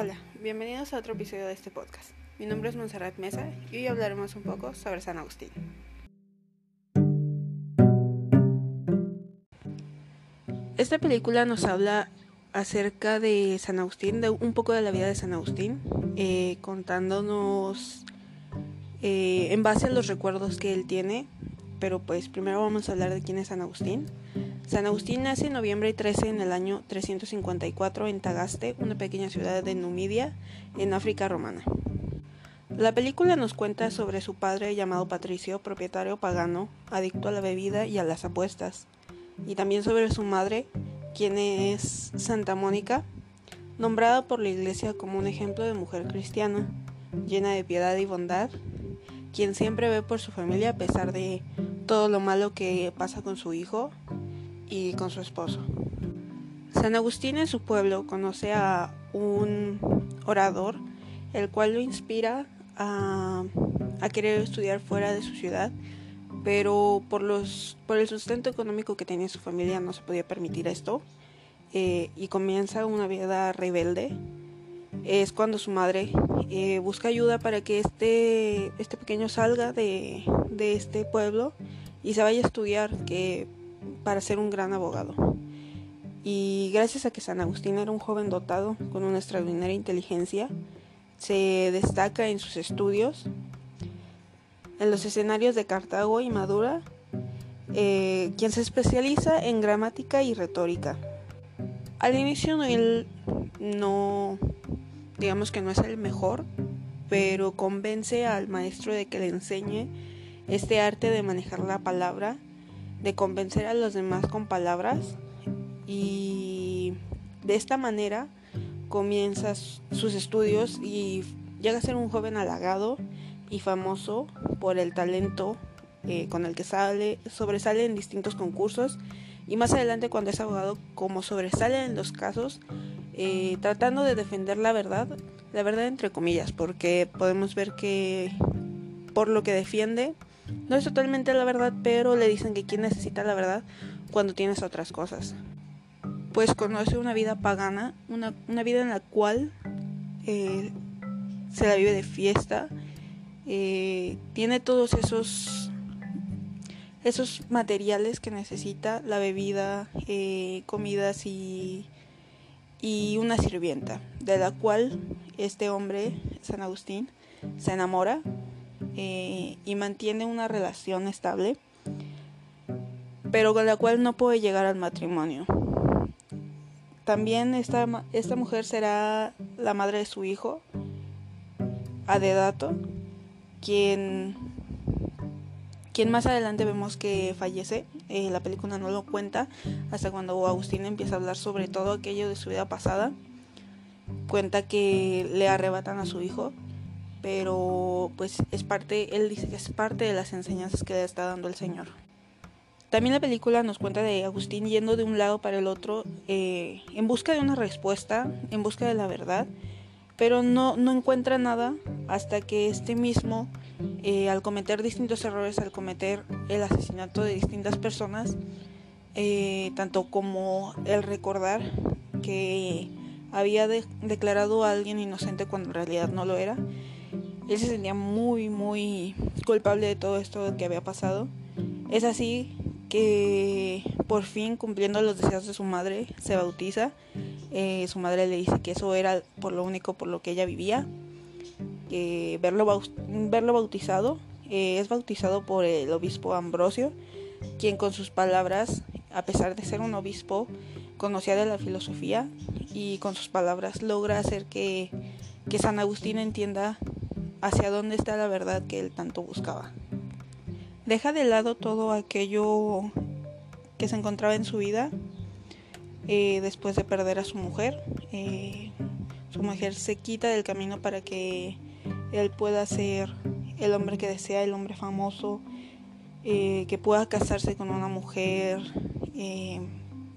Hola, bienvenidos a otro episodio de este podcast. Mi nombre es Monserrat Mesa y hoy hablaremos un poco sobre San Agustín. Esta película nos habla acerca de San Agustín, un poco de la vida de San Agustín, eh, contándonos eh, en base a los recuerdos que él tiene. Pero pues primero vamos a hablar de quién es San Agustín. San Agustín nace en noviembre 13 en el año 354 en Tagaste, una pequeña ciudad de Numidia, en África romana. La película nos cuenta sobre su padre llamado Patricio, propietario pagano, adicto a la bebida y a las apuestas, y también sobre su madre, quien es Santa Mónica, nombrada por la iglesia como un ejemplo de mujer cristiana, llena de piedad y bondad, quien siempre ve por su familia a pesar de todo lo malo que pasa con su hijo y con su esposo. San Agustín en su pueblo conoce a un orador, el cual lo inspira a, querer estudiar fuera de su ciudad, pero por, los, por el sustento económico que tenía su familia no se podía permitir esto eh, y comienza una vida rebelde es cuando su madre eh, busca ayuda para que este, este pequeño salga de, de, este pueblo y se vaya a estudiar que, para ser un gran abogado. Y gracias a que San Agustín era un joven dotado con una extraordinaria inteligencia, se destaca en sus estudios en los escenarios de Cartago y Madura, eh, quien se especializa en gramática y retórica. Al inicio él no digamos que no es el mejor, pero convence al maestro de que le enseñe este arte de manejar la palabra, de convencer a los demás con palabras y de esta manera comienza sus estudios y llega a ser un joven halagado y famoso por el talento eh, con el que sale, sobresale en distintos concursos y más adelante cuando es abogado como sobresale en los casos eh, tratando de defender la verdad, la verdad entre comillas, porque podemos ver que por lo que defiende no es totalmente la verdad, pero le dicen que quien necesita la verdad cuando tienes otras cosas. Pues conoce una vida pagana, una, vida en la cual eh, se la vive de fiesta, eh, tiene todos esos esos materiales que necesita, la bebida, comidas y y una sirvienta, de la cual este hombre, San Agustín, se enamora eh, y mantiene una relación estable, pero con la cual no puede llegar al matrimonio. También esta, esta mujer será la madre de su hijo, Adedato, quien quien más adelante vemos que fallece, eh, la película no lo cuenta, hasta cuando Agustín empieza a hablar sobre todo aquello de su vida pasada, cuenta que le arrebatan a su hijo, pero pues es parte, él dice que es parte de las enseñanzas que le está dando el Señor. También la película nos cuenta de Agustín yendo de un lado para el otro eh, en busca de una respuesta, en busca de la verdad, pero no, no encuentra nada hasta que este mismo eh, al cometer distintos errores, al cometer el asesinato de distintas personas, eh, tanto como el recordar que había declarado a alguien inocente cuando en realidad no lo era, él se sentía muy, muy culpable de todo esto que había pasado. Es así que por fin, cumpliendo los deseos de su madre, se bautiza. Eh, su madre le dice que eso era por lo único por lo que ella vivía verlo, verlo bautizado. Eh, es bautizado por el obispo Ambrosio, quien con sus palabras, a pesar de ser un obispo, conocía de la filosofía y con sus palabras logra hacer que San Agustín entienda hacia dónde está la verdad que él tanto buscaba. Deja de lado todo aquello que se encontraba en su vida eh, después de perder a su mujer. Eh, su mujer se quita del camino para que él pueda ser el hombre que desea, el hombre famoso, eh, que pueda casarse con una mujer, eh,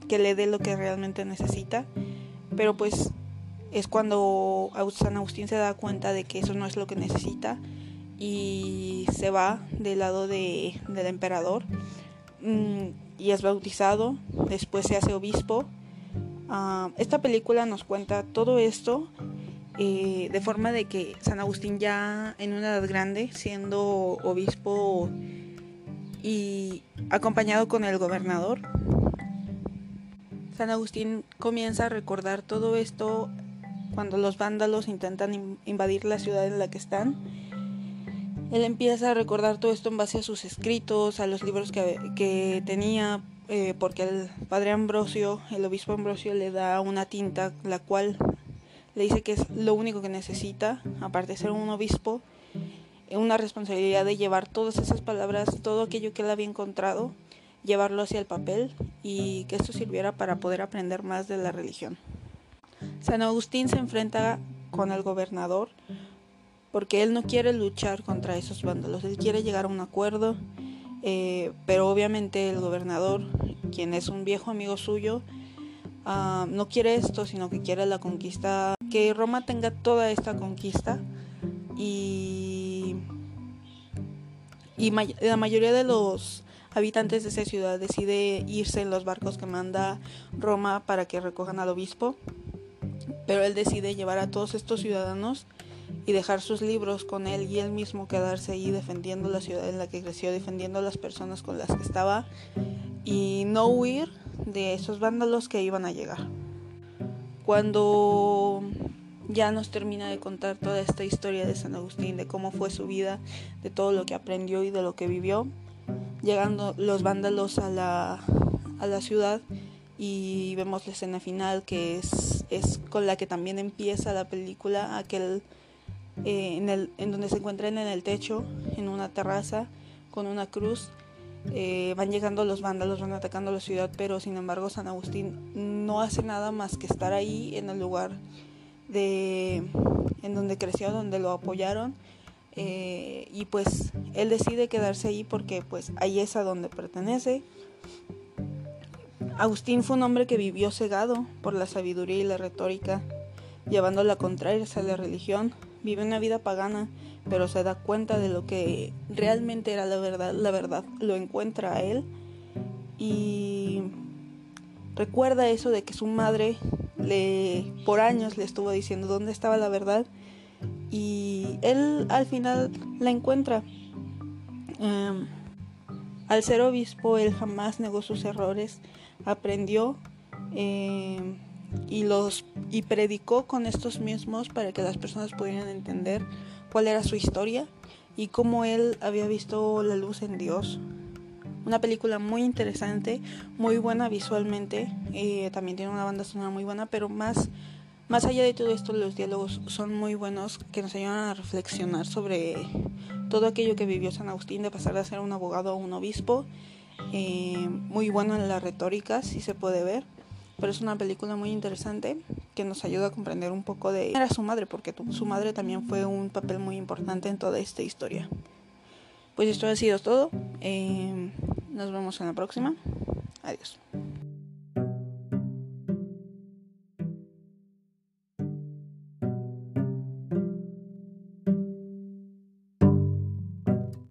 que le dé lo que realmente necesita. Pero pues es cuando San Agustín se da cuenta de que eso no es lo que necesita y se va del lado de, del emperador mm, y es bautizado, después se hace obispo. Ah, esta película nos cuenta todo esto eh, de forma de que San Agustín ya en una edad grande, siendo obispo y acompañado con el gobernador, San Agustín comienza a recordar todo esto cuando los vándalos intentan invadir la ciudad en la que están. Él empieza a recordar todo esto en base a sus escritos, a los libros que, tenía, eh, porque el padre Ambrosio, el obispo Ambrosio, le da una tinta, la cual le dice que es lo único que necesita, aparte de ser un obispo, una responsabilidad de llevar todas esas palabras, todo aquello que él había encontrado, llevarlo hacia el papel y que esto sirviera para poder aprender más de la religión. San Agustín se enfrenta con el gobernador porque él no quiere luchar contra esos vándalos, él quiere llegar a un acuerdo, eh, pero obviamente el gobernador, quien es un viejo amigo suyo, ah, no quiere esto, sino que quiere la conquista, que Roma tenga toda esta conquista y, y la mayoría de los habitantes de esa ciudad decide irse en los barcos que manda Roma para que recojan al obispo pero él decide llevar a todos estos ciudadanos y dejar sus libros con él y él mismo quedarse ahí defendiendo la ciudad en la que creció, defendiendo a las personas con las que estaba y no huir de esos vándalos que iban a llegar. Cuando ya nos termina de contar toda esta historia de San Agustín, de cómo fue su vida, de todo lo que aprendió y de lo que vivió, llegando los vándalos a la, a la ciudad y vemos la escena final que es, es con la que también empieza la película, aquel eh, en, el, en donde se encuentran en el techo, en una terraza, con una cruz. Eh, van llegando los vándalos, van atacando la ciudad, pero sin embargo San Agustín no hace nada más que estar ahí en el lugar de en donde creció, donde lo apoyaron. Eh, y pues él decide quedarse ahí porque pues ahí es a donde pertenece Agustín fue un hombre que vivió cegado por la sabiduría y la retórica, llevando la contraria a la religión. Vive una vida pagana, pero se da cuenta de lo que realmente era la verdad. La verdad lo encuentra a él y recuerda eso de que su madre le por años le estuvo diciendo dónde estaba la verdad y él al final la encuentra. Em, al ser obispo, él jamás negó sus errores aprendió eh, y los y predicó con estos mismos para que las personas pudieran entender cuál era su historia y cómo él había visto la luz en Dios. Una película muy interesante, muy buena visualmente, eh, también tiene una banda sonora muy buena, pero más, más allá de todo esto, los diálogos son muy buenos que nos ayudan a reflexionar sobre todo aquello que vivió San Agustín de pasar de ser un abogado a un obispo eh, muy bueno en la retórica, si se puede ver, pero es una película muy interesante que nos ayuda a comprender un poco de era su madre, porque su madre también fue un papel muy importante en toda esta historia. Pues esto ha sido todo. Eh, nos vemos en la próxima. Adiós.